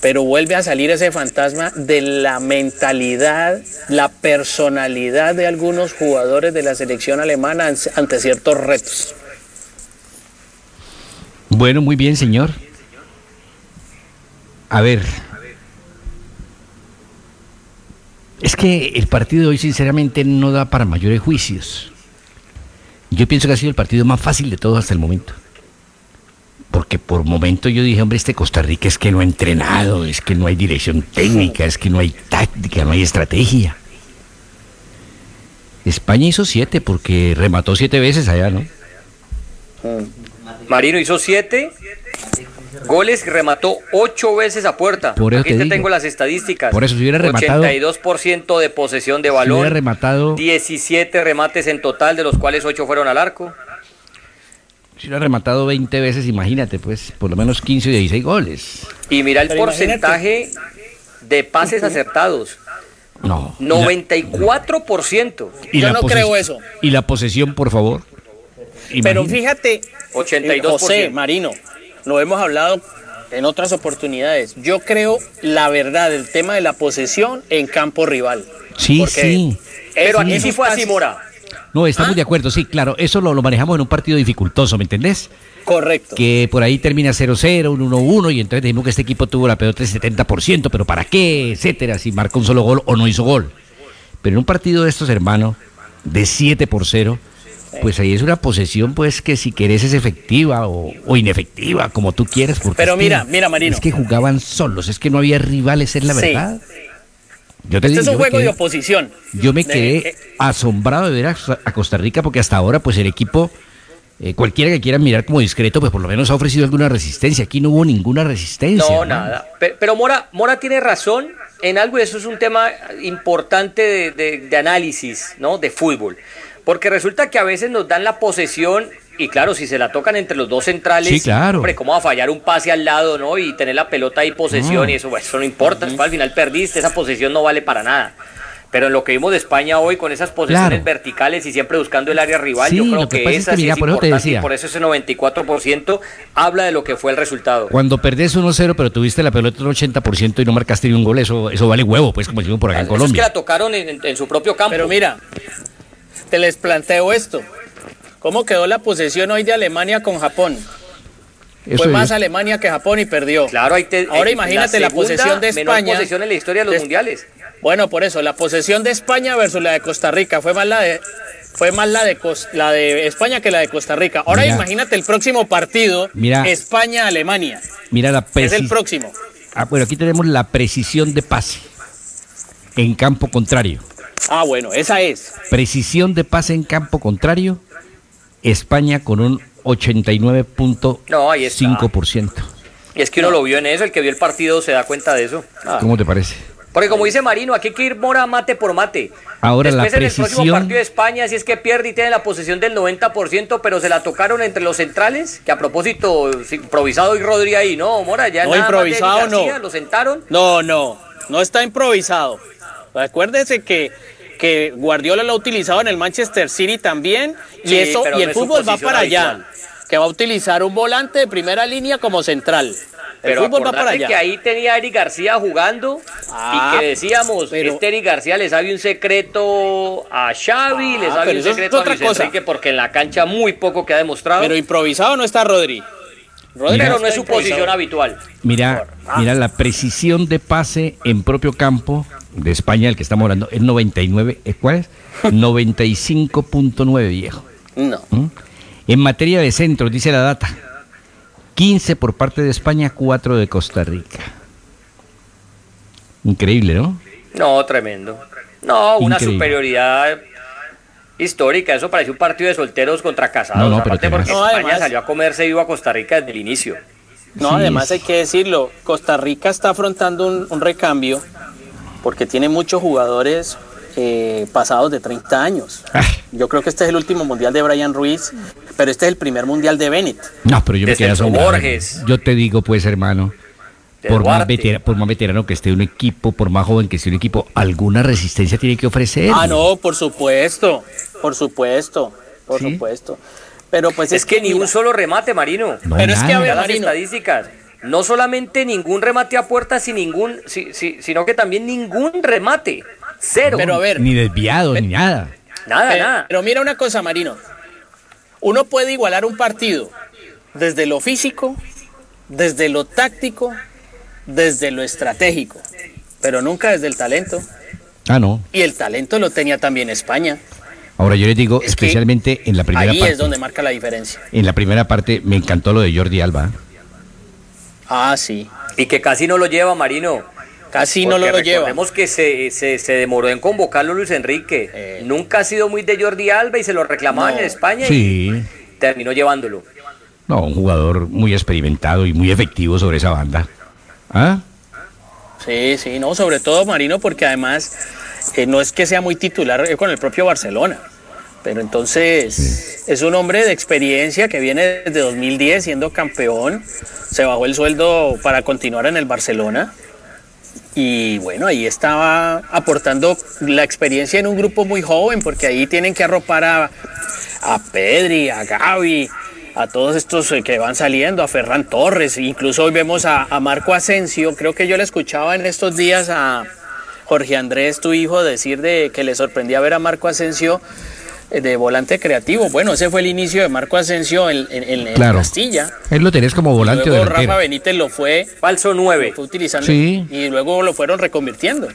pero vuelve a salir ese fantasma de la mentalidad, la personalidad de algunos jugadores de la selección alemana an- ante ciertos retos. Bueno, muy bien, señor. A ver. Es que el partido de hoy, sinceramente, no da para mayores juicios. Yo pienso que ha sido el partido más fácil de todos hasta el momento. Porque por momento yo dije, hombre, este Costa Rica es que no ha entrenado, es que no hay dirección técnica, es que no hay táctica, no hay estrategia. España hizo siete porque remató siete veces allá, ¿no? Marino hizo siete goles y remató ocho veces a puerta. Por eso Aquí te te digo. tengo las estadísticas. Por eso, si hubiera rematado- 82% de posesión de Si balón. hubiera rematado, 17 remates en total, de los cuales 8 fueron al arco. si hubiera rematado 20 veces, imagínate, pues, por lo menos 15 o 16 goles. Y mira el Pero porcentaje de pases acertados. No. 94%. Y Yo no creo eso. Y la posesión, por favor. Pero fíjate, 82%. José Marino, lo hemos hablado en otras oportunidades. Yo creo la verdad, el tema de la posesión en campo rival. Sí, sí. Pero aquí sí fue así, Mora. No, ¿Ah? estamos de acuerdo, sí, claro. Eso lo, lo manejamos en un partido dificultoso, ¿me entendés? Correcto. Que por ahí termina 0-0, un 1-1, y entonces dijimos que este equipo tuvo la pelota del 70%, pero ¿para qué? Etcétera, si marca un solo gol o no hizo gol. Pero en un partido de estos, hermano, de 7 por 0, pues ahí es una posesión, pues que si querés es efectiva o, o inefectiva, como tú quieras. Porque Pero es que- mira, mira, Marino. Es que jugaban solos, es que no había rivales, es la Sí. verdad. Yo te Este digo, es un juego de oposición. Yo me quedé eh, asombrado de ver a, a Costa Rica porque hasta ahora pues el equipo, eh, cualquiera que quiera mirar como discreto, pues por lo menos ha ofrecido alguna resistencia. Aquí no hubo ninguna resistencia. No, hermano. nada. Pe- Pero, Mora, Mora tiene razón en algo y eso es un tema importante de, de- de análisis, ¿no? De fútbol. Porque resulta que a veces nos dan la posesión y claro, si se la tocan entre los dos centrales, Sí, claro. hombre, ¿cómo va a fallar un pase al lado, no? Y tener la pelota ahí posesión No. y eso, pues, eso no importa. Al final perdiste, esa posesión no vale para nada. Pero en lo que vimos de España hoy con esas posesiones Claro. verticales y siempre buscando el área rival, Sí, yo creo que que, pasa es esa que, sí mira, es por eso te importante y decía. por eso ese 94% habla de lo que fue el resultado. Cuando perdés 1-0 pero tuviste la pelota un 80% y no marcaste ni un gol, eso, eso vale huevo, pues como decimos por acá en Eso es que Colombia. la tocaron en, en- en su propio campo. Pero mira, te les planteo esto. ¿Cómo quedó la posesión hoy de Alemania con Japón? Eso Fue es- más Alemania que Japón y perdió. Claro, ahí te- Ahora imagínate la, posesión de menor España. posesión en la historia de los de- mundiales. Bueno, por eso, la posesión de España versus la de Costa Rica fue más la de fue más la de la de España que la de Costa Rica. Ahora Mira. imagínate el próximo partido, Mira. España Alemania. Mira la Es el próximo. Ah, bueno, aquí tenemos la precisión de pase en campo contrario. Ah, bueno, esa es. Precisión de pase en campo contrario, España con un 89.5%. No, ahí está. Y es que uno lo vio en eso, el que vio el partido se da cuenta de eso. ¿Cómo te parece? Porque como dice Marino, aquí hay que ir mora mate por mate. Ahora la Después en el próximo precisión- partido de España, si es que pierde y tiene la posesión del 90%, pero se la tocaron entre los centrales, que a propósito, improvisado y Rodri ahí, ¿no, Mora? Ya No, nada más de improvisado García, no. Lo sentaron. No, no, no está improvisado. Acuérdese que, que Guardiola lo ha utilizado en el Manchester City también y Sí, eso y el fútbol va para allá, que va a utilizar un volante de primera línea como central. Pero fútbol va para allá. que ahí tenía a Eric García jugando Ah, y que decíamos, pero- este Eric García le sabe un secreto a Xavi, le Ah, sabe pero un es secreto a otra Luis cosa. Enrique porque en la cancha muy poco que ha demostrado, Pero improvisado no está Rodri. Rodri no es su posición habitual. Mira, mira la precisión de pase en propio campo de España, el que estamos hablando, es 99, ¿eh, ¿cuál es? 95.9 viejo. No. ¿Mm? En materia de centros, dice la data, 15 por parte de España, 4 de Costa Rica. Increíble, ¿no? No, tremendo. No, una Increíble. superioridad histórica. Eso pareció un partido de solteros contra casados. No, no, pero aparte porque No, España además- salió a comerse vivo a Costa Rica desde el inicio. No, Sí, además hay que decirlo, Costa Rica está afrontando un, un recambio porque tiene muchos jugadores eh, pasados de 30 años. Ah. Yo creo que este es el último mundial de Brian Ruiz, pero este es el primer mundial de Bennett. No, pero yo me quedé. Borges. Yo te digo, pues, hermano, por más, por veterano que esté un equipo, por más joven que esté un equipo, alguna resistencia tiene que ofrecer. Ah, no, por supuesto, por supuesto, por ¿Sí? supuesto. Pero pues Es que ni mira, un solo remate, Marino. No, Pero es que, a ver, las estadísticas. No solamente ningún remate a puerta, sin ningún, si- si- sino que también ningún remate. Cero. Pero a ver, Ni desviado, ni nada. nada, Pero, nada. pero mira una cosa, Marino. Uno puede igualar un partido desde lo físico, desde lo táctico, desde lo estratégico, pero nunca desde el talento. Ah, no. Y el talento lo tenía también España. Ahora yo les digo, Es especialmente en la primera Ahí parte. es donde marca la diferencia. En la primera parte me encantó lo de Jordi Alba. Ah, sí. Y que casi no lo lleva, Marino. Casi no lo lleva. Recordemos que se, se, se demoró en convocarlo Luis Enrique. Eh. Nunca ha sido muy de Jordi Alba y se lo reclamaban No. en España Sí. y terminó llevándolo. No, un jugador muy experimentado y muy efectivo sobre esa banda. ¿Ah? Sí, sí, no, sobre todo Marino, porque además eh, no es que sea muy titular eh, con el propio Barcelona, pero entonces es un hombre de experiencia que viene desde 2010 siendo campeón, se bajó el sueldo para continuar en el Barcelona. Y bueno, ahí estaba aportando la experiencia en un grupo muy joven, porque ahí tienen que arropar a, a Pedri, a Gaby, a todos estos eh, que van saliendo, a Ferran Torres, incluso hoy vemos a, a Marco Asensio, creo que yo le escuchaba en estos días a Jorge Andrés, tu hijo, decir de que le sorprendía ver a Marco Asensio de volante creativo. Bueno, ese fue el inicio de Marco Asensio en, en- en- en Claro. Castilla. Él lo tenés como volante o Luego. Rafa Benítez lo fue, Falso 9. lo fue utilizando Sí. y luego lo fueron reconvirtiendo.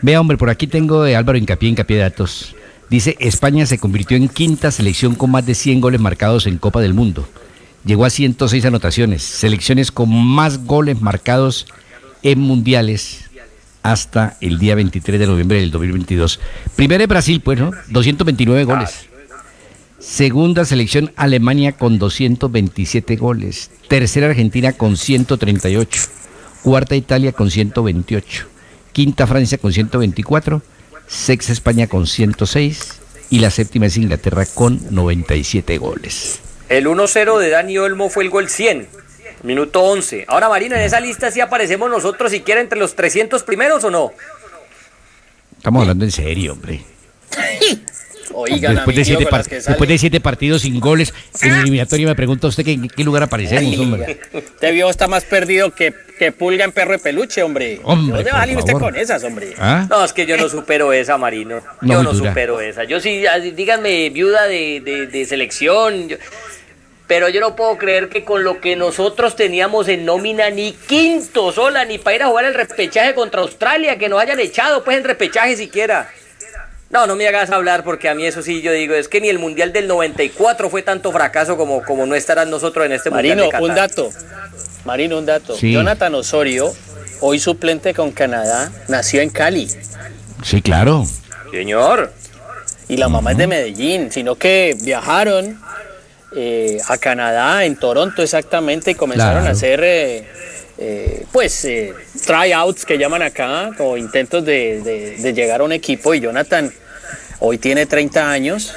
Vea, hombre, por aquí tengo de Álvaro Hincapié de Datos. Dice, España se convirtió en quinta selección con más de 100 goles marcados en Copa del Mundo. Llegó a 106 anotaciones. Selecciones con más goles marcados en mundiales hasta el día 23 de noviembre del 2022. Primero es Brasil, pues, ¿no? 229 goles. Segunda selección Alemania con 227 goles. Tercera Argentina con 138. Cuarta Italia con 128. Quinta Francia con 124. Sexta España con 106. Y la séptima es Inglaterra con 97 goles. El 1-0 de Dani Olmo fue el gol 100. Minuto 11. Ahora, Marino, en esa lista sí aparecemos nosotros siquiera entre los 300 primeros o no. Estamos hablando en serio, hombre. Oigan, Después de, siete par- después de partidos sin goles en el eliminatorio, me pregunta usted que en qué lugar aparecemos, hombre. Este viejo está más perdido que, que pulga en perro de peluche, hombre. Hombre, ¿Dónde va a salir usted con esas, hombre? ¿Ah? No, es que yo no supero esa, Marino. No, Yo no dura. supero esa. Yo sí, díganme, viuda de, de- de selección. yo- pero yo no puedo creer que con lo que nosotros teníamos en nómina, ni quinto sola, ni para ir a jugar el repechaje contra Australia, que nos hayan echado pues en repechaje siquiera. No, no me hagas hablar porque a mí eso sí yo digo, es que ni el Mundial del 94 fue tanto fracaso como, como no estarán nosotros en este Marino, Mundial de un dato. Marino, un dato. Sí. Jonathan Osorio, hoy suplente con Canadá, nació en Cali. Sí, claro. Señor. Y la mamá es de Medellín, sino que viajaron eh, a Canadá, en Toronto exactamente, y comenzaron Claro. a hacer, eh, eh, pues, tryouts que llaman acá, como intentos de, de- de llegar a un equipo. Y Jonathan hoy tiene 30 años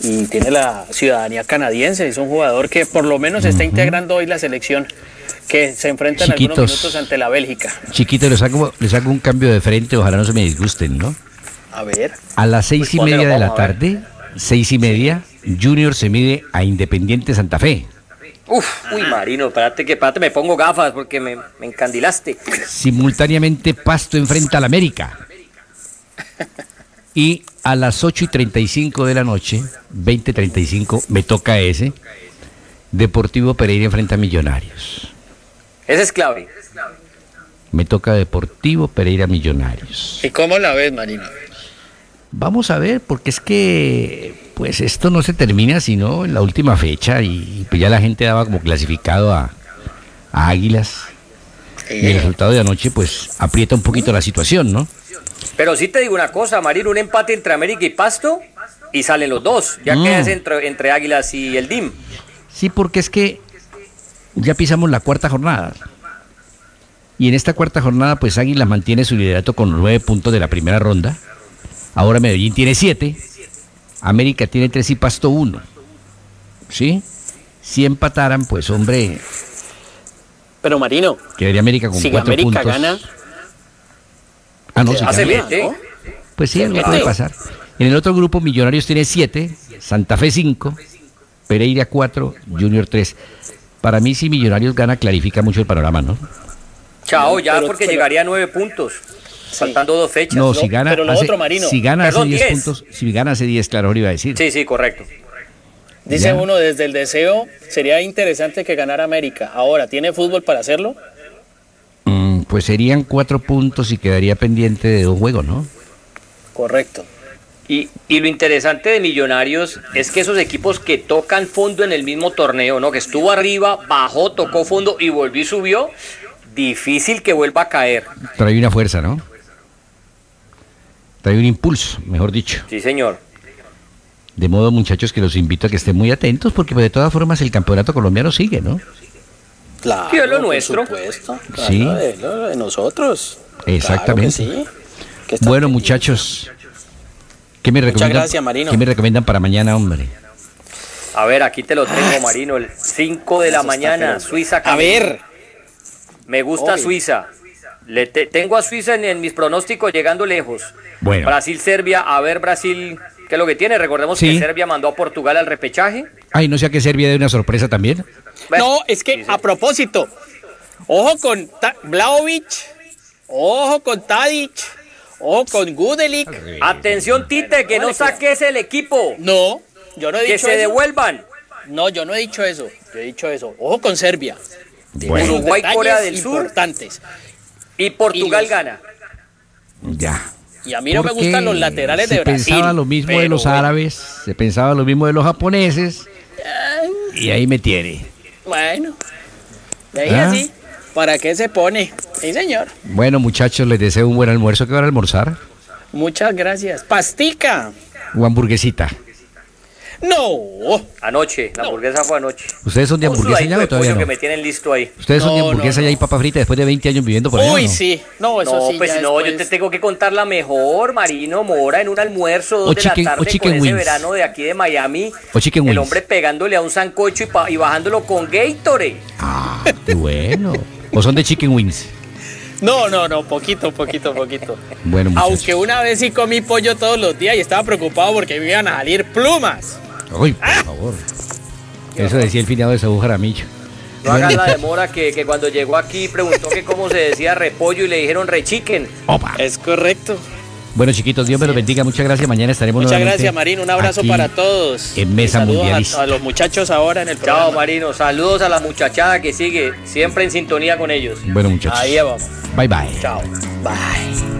y tiene la ciudadanía canadiense. Es un jugador que por lo menos está integrando hoy la selección que se enfrenta en algunos Chiquitos. minutos ante la Bélgica. Chiquito, les hago, les hago un cambio de frente, ojalá no se me disgusten, ¿no? A ver. A las seis y Pues póntelo, media de la tarde, seis y media, Junior se mide a Independiente Santa Fe. Uf, uy, Marino, espérate que espérate, me pongo gafas porque me, me encandilaste. Simultáneamente Pasto enfrenta al América. Y a las 8 y 35 de la noche, 20.35, me toca ese. Deportivo Pereira enfrenta a Millonarios. Ese es clave. Me toca Deportivo Pereira Millonarios. ¿Y cómo la ves, Marino? Vamos a ver, porque es que pues esto no se termina sino en la última fecha y pues ya la gente daba como clasificado a, a Águilas. Y el resultado de anoche pues aprieta un poquito la situación, ¿no? Pero sí te digo una cosa, Marino, un empate entre América y Pasto y salen los dos. Ya Mm. quedas entre, entre Águilas y el DIM. Sí, porque es que ya pisamos la cuarta jornada. Y en esta cuarta jornada, pues Águilas mantiene su liderato con nueve puntos de la primera ronda. Ahora Medellín tiene siete. América tiene tres y Pasto uno. ¿Sí? Si empataran, pues hombre, Pero Marino, quedaría América con si cuatro América puntos. gana, Ah, no, si Hace gana. bien, ¿eh? Pues sí, algo puede pasar. En el otro grupo, Millonarios tiene 7, Santa Fe 5, Pereira 4, Junior 3. Para mí, si Millonarios gana, clarifica mucho el panorama, ¿no? Chao, ya Pero- porque pero- llegaría a nueve puntos. Faltando dos fechas. No, no, si gana, pero lo hace, otro, Marino. si gana hace Perdón, 10 10. puntos, si gana hace 10, claro, iba a decir. Sí, sí, correcto. dice Ya. uno desde el deseo, sería interesante que ganara América. Ahora, ¿tiene fútbol para hacerlo? Mm, pues serían 4 puntos y quedaría pendiente de dos juegos, ¿no? Correcto. Y, y lo interesante de Millonarios es que esos equipos que tocan fondo en el mismo torneo, ¿no? Que estuvo arriba, bajó, tocó fondo y volvió y subió, difícil que vuelva a caer. Trae una fuerza, ¿no? Trae un impulso, mejor dicho. Sí, señor. De modo, muchachos, que los invito a que estén muy atentos, porque pues, de todas formas el campeonato colombiano sigue, ¿no? Claro, Sí, es lo nuestro. supuesto. Sí. Claro, de nosotros. Exactamente. Claro que sí. Que Bueno, muchachos, ¿qué me recomiendan? gracias, Marino. ¿Qué me recomiendan para mañana, hombre? A ver, aquí te lo tengo, Marino. El 5 de la mañana. Suiza. A ver, Me gusta Obvio. Suiza. Le te- tengo a Suiza en, en mis pronósticos llegando lejos. Bueno. Brasil-Serbia, a ver Brasil, ¿qué es lo que tiene? Recordemos Sí. que Serbia mandó a Portugal al repechaje. Ay, no sea que Serbia de una sorpresa también. Bueno, no, es que sí, sí. a propósito, ojo con Vlahovic, ojo con Tadic, ojo con Gudelic. Atención, Tite, que no saques el equipo. No, yo no he Que dicho se eso. devuelvan. No, yo no he dicho eso. Yo he dicho eso. Ojo con Serbia. Bueno, Uruguay, Corea del Sur. importantes. Y Portugal Y los- gana. ya. Y a mí no me gustan los laterales se de Brasil. pensaba lo mismo de los bueno. árabes, se pensaba lo mismo de los japoneses, y ahí me tiene. Bueno, de ahí ¿Ah? así. ¿Para qué se pone? Sí, señor. Bueno, muchachos, les deseo un buen almuerzo. ¿Qué van a almorzar? Muchas gracias. Pastica. O hamburguesita. No. Anoche, la hamburguesa fue anoche. ¿Ustedes son de hamburguesa ya o todavía no? que me tienen listo ahí. ¿Ustedes son de hamburguesa no. ya y papa frita después de 20 años viviendo por allá? Uy, o no? sí. No, eso No, sí. pues ya no, yo te tengo que contar la mejor, Marino Mora, en un almuerzo, dos O de chicken- la o tarde chicken con ese verano de aquí de Miami. O chicken el wings. hombre pegándole a un sancocho y, pa- y bajándolo con Gatorade. Ah, qué bueno. ¿O son de chicken wings? No, no, no, poquito, poquito, poquito. Bueno, muchachos. Aunque una vez sí comí pollo todos los días y estaba preocupado porque me iban a salir plumas. Uy, por favor. Eso decía el finado de Saúl Jaramillo. No hagas la demora que, que cuando llegó aquí preguntó que cómo se decía repollo y le dijeron rechiquen. Opa. Es correcto. Bueno, chiquitos, Dios me los bendiga. Muchas gracias. Mañana estaremos Muchas nuevamente gracias, Marino. Un abrazo para todos. En Mesa saludos a- Mundialista. A, los muchachos ahora en el Chao, programa. Marino. Saludos a la muchachada que sigue siempre en sintonía con ellos. Bueno, muchachos. Ahí vamos. Bye, bye. Chao. Bye.